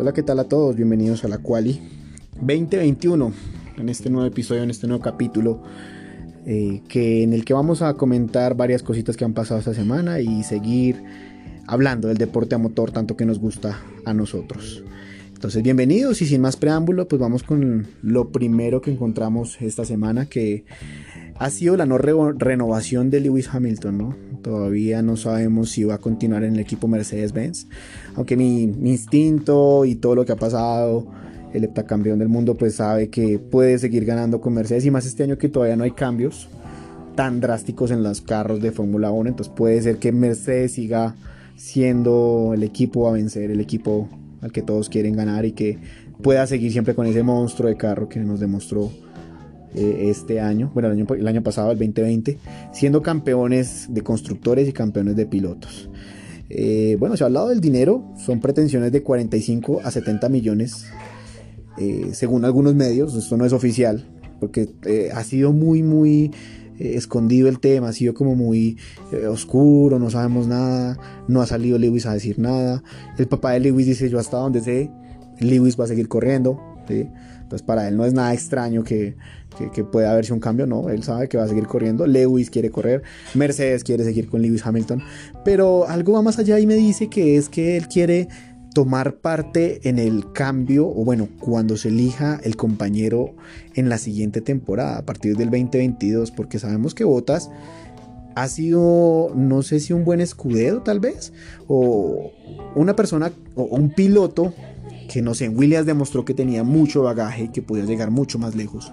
Hola, ¿qué tal a todos? Bienvenidos a la Quali 2021, en este nuevo episodio, en este nuevo capítulo, eh, que, en el que vamos a comentar varias cositas que han pasado esta semana y seguir hablando del deporte a motor, tanto que nos gusta a nosotros. Entonces, bienvenidos y sin más preámbulo, pues vamos con lo primero que encontramos esta semana, que ha sido la no renovación de Lewis Hamilton, ¿no? Todavía no sabemos si va a continuar en el equipo Mercedes-Benz, aunque mi, instinto y todo lo que ha pasado, el heptacampeón del mundo, pues sabe que puede seguir ganando con Mercedes y más este año que todavía no hay cambios tan drásticos en los carros de Fórmula 1, entonces puede ser que Mercedes siga siendo el equipo a vencer, el equipo al que todos quieren ganar y que pueda seguir siempre con ese monstruo de carro que nos demostró eh, este año, bueno, el año, el año pasado, el 2020, siendo campeones de constructores y campeones de pilotos. Eh, bueno, se ha hablado del dinero, son pretensiones de 45 a 70 millones, eh, según algunos medios, esto no es oficial, porque ha sido muy, muy escondido el tema, ha sido como muy oscuro, no sabemos nada, no ha salido Lewis a decir nada, el papá de Lewis dice yo hasta donde sé, Lewis va a seguir corriendo, entonces para él no es nada extraño que, que, pueda haberse un cambio, no, él sabe que va a seguir corriendo, Lewis quiere correr, Mercedes quiere seguir con Lewis Hamilton, pero algo va más allá y me dice que es que él quiere tomar parte en el cambio, o bueno, cuando se elija el compañero en la siguiente temporada, a partir del 2022, porque sabemos que Botas ha sido, no sé si un buen escudero tal vez, o una persona, o un piloto que no sé, Williams demostró que tenía mucho bagaje y que podía llegar mucho más lejos.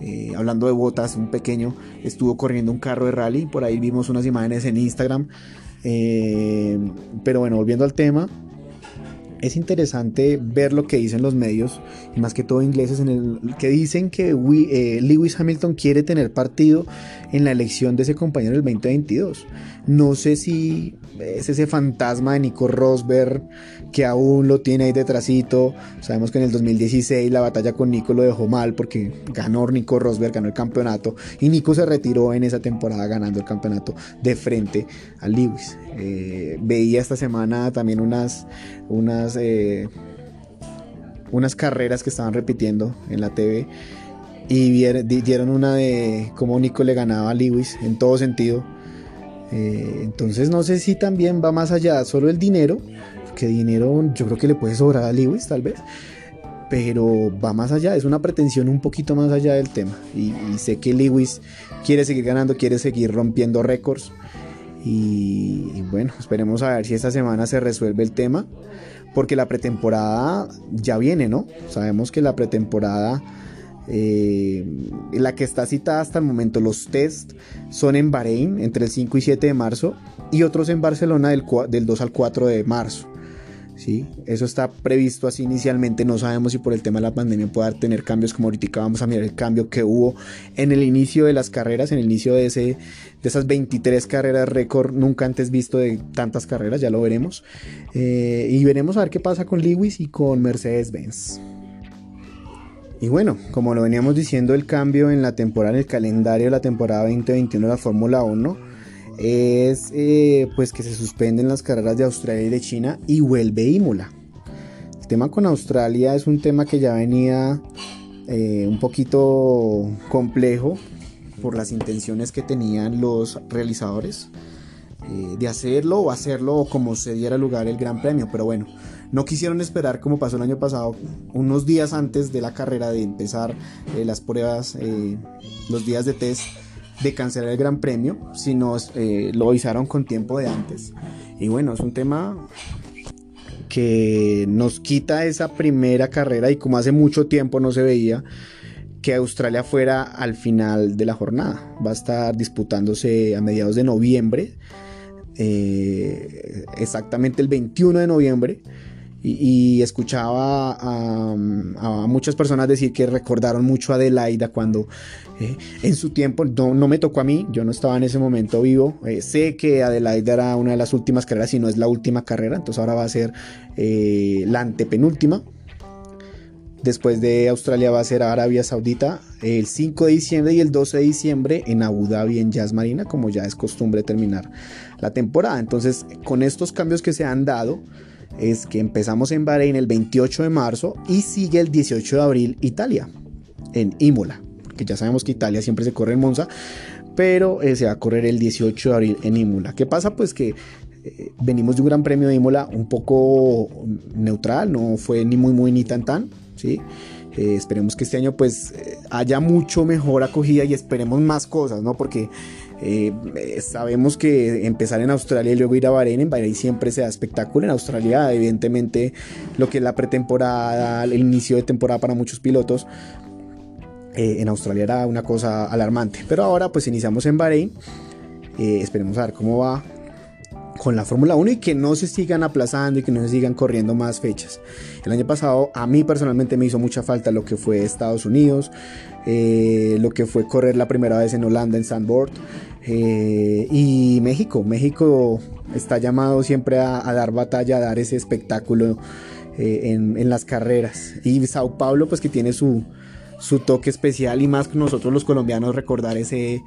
Eh, hablando de botas, un pequeño estuvo corriendo un carro de rally, por ahí vimos unas imágenes en Instagram. Eh, pero bueno, volviendo al tema, es interesante ver lo que dicen los medios, y más que todo ingleses, en el que dicen que eh, Lewis Hamilton quiere tener partido en la elección de ese compañero del 2022. No sé si es ese fantasma de Nico Rosberg que aún lo tiene ahí detrásito. Sabemos que en el 2016 la batalla con Nico lo dejó mal porque ganó Nico Rosberg, ganó el campeonato y Nico se retiró en esa temporada ganando el campeonato de frente a Lewis. Eh, veía esta semana también unas, unas, eh, unas carreras que estaban repitiendo en la TV y dieron una de cómo Nico le ganaba a Lewis en todo sentido eh, entonces no sé si también va más allá solo el dinero, que dinero yo creo que le puede sobrar a Lewis tal vez, pero va más allá, es una pretensión un poquito más allá del tema. Y, sé que Lewis quiere seguir ganando, quiere seguir rompiendo récords. Y, bueno, esperemos a ver si esta semana se resuelve el tema, porque la pretemporada ya viene, ¿no? Sabemos que la pretemporada eh, la que está citada hasta el momento, los test son en Bahrein entre el 5 y 7 de marzo y otros en Barcelona del, del 2 al 4 de marzo. ¿Sí? Eso está previsto así inicialmente. No sabemos si por el tema de la pandemia pueda tener cambios como ahorita vamos a mirar el cambio que hubo en el inicio de las carreras, en el inicio de, ese, de esas 23 carreras récord nunca antes visto de tantas carreras, ya lo veremos. Eh, y veremos a ver qué pasa con Lewis y con Mercedes-Benz. Y bueno, como lo veníamos diciendo, el cambio en la temporada, en el calendario de la temporada 2021 de la Fórmula 1 es eh, pues que se suspenden las carreras de Australia y de China y vuelve Imola. El tema con Australia es un tema que ya venía eh, un poquito complejo por las intenciones que tenían los realizadores eh, de hacerlo o hacerlo como se diera lugar el Gran Premio. Pero bueno, no quisieron esperar como pasó el año pasado, unos días antes de la carrera de empezar las pruebas, los días de test de cancelar el Gran Premio, sino lo avisaron con tiempo de antes. Y bueno, es un tema que nos quita esa primera carrera y como hace mucho tiempo no se veía que Australia fuera al final de la jornada. Va a estar disputándose a mediados de noviembre eh, exactamente el 21 de noviembre y, escuchaba a, muchas personas decir que recordaron mucho a Adelaida cuando eh, en su tiempo, no, me tocó a mí, yo no estaba en ese momento vivo, eh, sé que Adelaida era una de las últimas carreras y no es la última carrera, entonces ahora va a ser la antepenúltima, Después de Australia va a ser Arabia Saudita el 5 de diciembre y el 12 de diciembre en Abu Dhabi en Jazz Marina, como ya es costumbre terminar la temporada. Entonces, con estos cambios que se han dado, es que empezamos en Bahrein el 28 de marzo y sigue el 18 de abril Italia, en Imola, porque ya sabemos que Italia siempre se corre en Monza, pero eh, se va a correr el 18 de abril en Imola. ¿Qué pasa? Pues que eh, venimos de un gran premio de Imola un poco neutral, no fue ni muy muy ni tan tan, ¿sí? Eh, esperemos que este año pues haya mucho mejor acogida y esperemos más cosas, ¿no? Porque eh, sabemos que empezar en Australia y luego ir a Bahrein, en Bahrein siempre se da espectáculo. En Australia, evidentemente, lo que es la pretemporada, el inicio de temporada para muchos pilotos, eh, en Australia era una cosa alarmante. Pero ahora, pues iniciamos en Bahrein. Eh, esperemos a ver cómo va con la Fórmula 1 y que no se sigan aplazando y que no se sigan corriendo más fechas. El año pasado a mí personalmente me hizo mucha falta lo que fue Estados Unidos, lo que fue correr la primera vez en Holanda en Sandboard, eh, y México, México está llamado siempre a, dar batalla, a dar ese espectáculo eh, en, las carreras. Y Sao Paulo, pues que tiene su, su toque especial y más que nosotros los colombianos recordar ese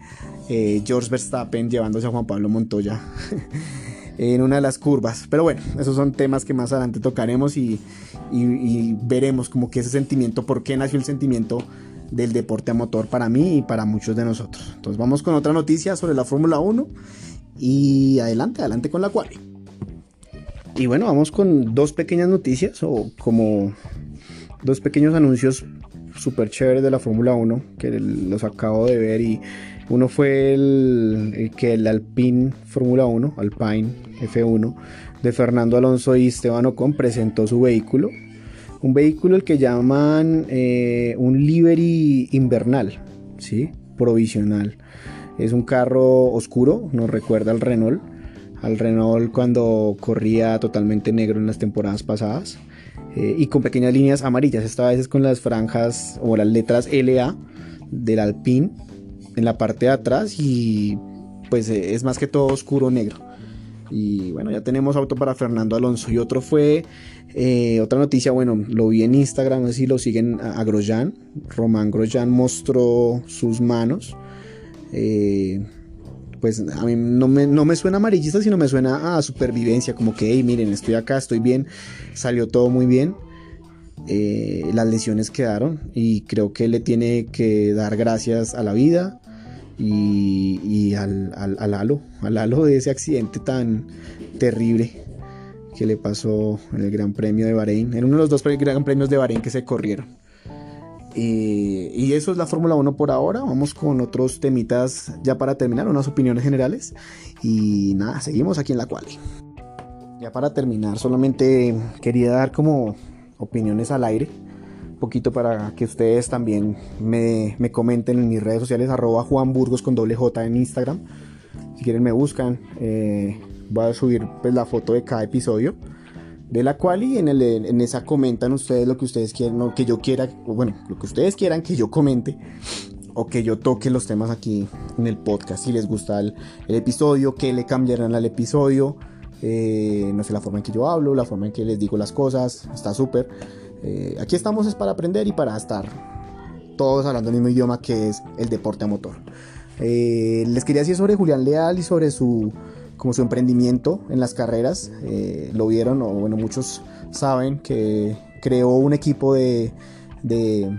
eh, George Verstappen llevándose a Juan Pablo Montoya en una de las curvas. Pero bueno, esos son temas que más adelante tocaremos y, y veremos como que ese sentimiento, por qué nació el sentimiento del deporte a motor para mí y para muchos de nosotros. Entonces vamos con otra noticia sobre la Fórmula 1 y adelante, adelante con la cual. Y bueno, vamos con dos pequeñas noticias o como dos pequeños anuncios super chéveres de la Fórmula 1 que los acabo de ver y uno fue el, que el Alpine Fórmula 1, Alpine F1 de Fernando Alonso y Esteban Ocon presentó su vehículo un vehículo el que llaman eh, un livery invernal, ¿sí? provisional. Es un carro oscuro, nos recuerda al Renault, al Renault cuando corría totalmente negro en las temporadas pasadas. Eh, y con pequeñas líneas amarillas, esta vez es con las franjas o las letras LA del Alpine en la parte de atrás y pues eh, es más que todo oscuro negro. Y bueno, ya tenemos auto para Fernando Alonso. Y otro fue, eh, otra noticia, bueno, lo vi en Instagram, así lo siguen a, Grosjean. Román Grosjean mostró sus manos. Eh, pues a mí no me, suena amarillista, sino me suena a supervivencia, como que, hey, miren, estoy acá, estoy bien, salió todo muy bien. Eh, las lesiones quedaron y creo que le tiene que dar gracias a la vida, y, al, al, halo, al de ese accidente tan terrible que le pasó en el Gran Premio de Bahrein, en uno de los dos Gran Premios de Bahrein que se corrieron. y eso es la Fórmula 1 por ahora. Vamos con otros temitas ya para terminar, unas opiniones generales. Y nada, seguimos aquí en la quali. Ya para terminar, solamente quería dar como opiniones al aire poquito para que ustedes también me, comenten en mis redes sociales, arroba Juan Burgos con doble J en Instagram. Si quieren me buscan, eh, voy a subir pues, la foto de cada episodio de la cual y en, el, en esa comentan ustedes lo que ustedes quieran, o que yo quiera, bueno, lo que ustedes quieran que yo comente o que yo toque los temas aquí en el podcast. Si les gusta el, episodio, que le cambiarán al episodio, eh, no sé, la forma en que yo hablo, la forma en que les digo las cosas, está súper. Eh, aquí estamos es para aprender y para estar todos hablando el mismo idioma que es el deporte a motor. Eh, les quería decir sobre Julián Leal y sobre su, como su emprendimiento en las carreras. Lo vieron, o bueno, muchos saben que creó un equipo de, de,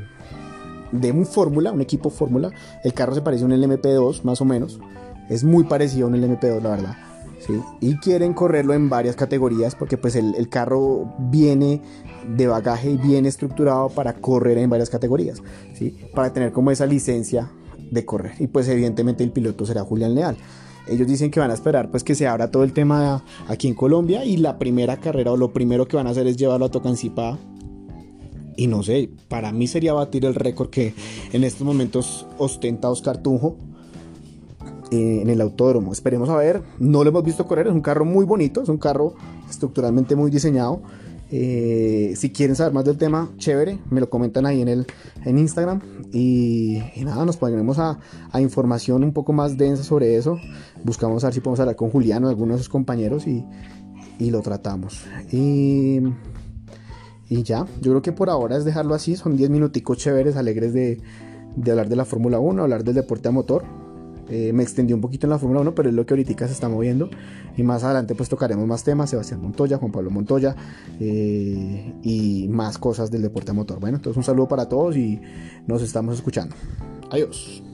de un fórmula, un equipo fórmula. El carro se parece a un LMP2 más o menos. Es muy parecido a un LMP2, la verdad. Y quieren correrlo en varias categorías porque pues el, carro viene de bagaje y bien estructurado para correr en varias categorías, ¿sí? Para tener como esa licencia de correr. Y pues evidentemente el piloto será Julián Leal. Ellos dicen que van a esperar pues que se abra todo el tema aquí en Colombia y la primera carrera o lo primero que van a hacer es llevarlo a Tocancipá y no sé, para mí sería batir el récord que en estos momentos ostenta Oscar Tunjo eh, en el autódromo. Esperemos a ver, no lo hemos visto correr, es un carro muy bonito, es un carro estructuralmente muy diseñado. Eh, si quieren saber más del tema, chévere, me lo comentan ahí en, el, en Instagram. Y, nada, nos pondremos a, información un poco más densa sobre eso. Buscamos a ver si podemos hablar con Juliano, algunos de sus compañeros, y, lo tratamos. Y, y, ya, yo creo que por ahora es dejarlo así. Son 10 minuticos chéveres, alegres de, de hablar de la Fórmula 1, hablar del deporte a motor. Eh, me extendí un poquito en la Fórmula 1, pero es lo que ahorita se está moviendo. Y más adelante pues tocaremos más temas, Sebastián Montoya, Juan Pablo Montoya eh, y más cosas del deporte motor. Bueno, entonces un saludo para todos y nos estamos escuchando. Adiós.